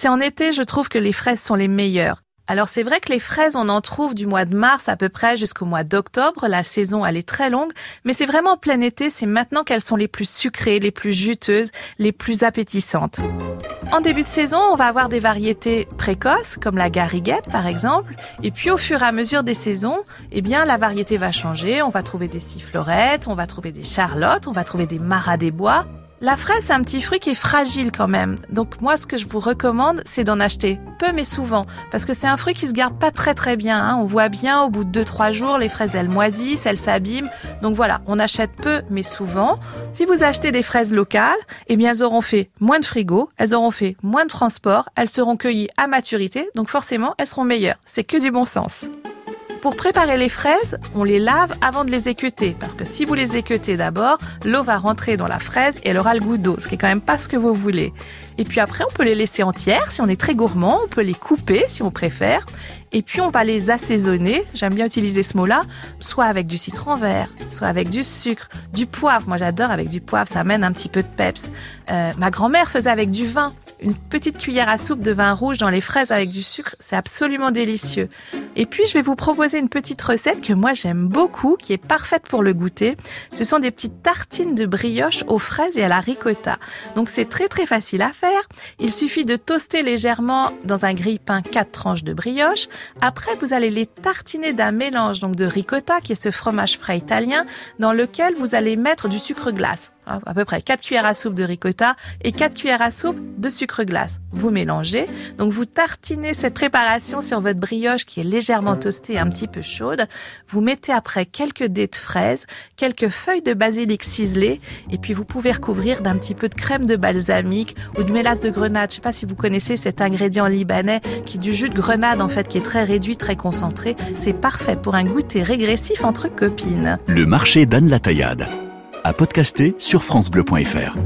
C'est en été, je trouve que les fraises sont les meilleures. Alors c'est vrai que les fraises, on en trouve du mois de mars à peu près jusqu'au mois d'octobre. La saison, elle est très longue, mais c'est vraiment en plein été, c'est maintenant qu'elles sont les plus sucrées, les plus juteuses, les plus appétissantes. En début de saison, on va avoir des variétés précoces, comme la gariguette par exemple, et puis au fur et à mesure des saisons, eh bien la variété va changer. On va trouver des sifflorettes, on va trouver des charlottes, on va trouver des maras des bois. La fraise, c'est un petit fruit qui est fragile quand même. Donc moi, ce que je vous recommande, c'est d'en acheter peu mais souvent. Parce que c'est un fruit qui se garde pas très très bien. Hein. On voit bien, au bout de 2-3 jours, les fraises, elles moisissent, elles s'abîment. Donc voilà, on achète peu mais souvent. Si vous achetez des fraises locales, eh bien elles auront fait moins de frigo, elles auront fait moins de transport, elles seront cueillies à maturité. Donc forcément, elles seront meilleures. C'est que du bon sens. Pour préparer les fraises, on les lave avant de les équeuter, parce que si vous les équeutez d'abord, l'eau va rentrer dans la fraise et elle aura le goût d'eau, ce qui est quand même pas ce que vous voulez. Et puis après, on peut les laisser entières, si on est très gourmand, on peut les couper si on préfère, et puis on va les assaisonner, j'aime bien utiliser ce mot-là, soit avec du citron vert, soit avec du sucre, du poivre, moi j'adore avec du poivre, ça amène un petit peu de peps. Euh, ma grand-mère faisait avec du vin, une petite cuillère à soupe de vin rouge dans les fraises avec du sucre, c'est absolument délicieux. Et puis je vais vous proposer une petite recette que moi j'aime beaucoup, qui est parfaite pour le goûter. Ce sont des petites tartines de brioche aux fraises et à la ricotta. Donc c'est très très facile à faire. Il suffit de toaster légèrement dans un grille-pain quatre tranches de brioche. Après vous allez les tartiner d'un mélange donc de ricotta, qui est ce fromage frais italien, dans lequel vous allez mettre du sucre glace. Hein, à peu près 4 cuillères à soupe de ricotta et 4 cuillères à soupe de sucre glace. Vous mélangez, donc vous tartinez cette préparation sur votre brioche qui est légèrement toastée et un petit peu chaude. Vous mettez après quelques dés de fraises, quelques feuilles de basilic ciselées et puis vous pouvez recouvrir d'un petit peu de crème de balsamique ou de mélasse de grenade. Je sais pas si vous connaissez cet ingrédient libanais qui est du jus de grenade en fait qui est très réduit, très concentré. C'est parfait pour un goûter régressif entre copines. Le marché d'Anne la Taillade à podcaster sur francebleu.fr.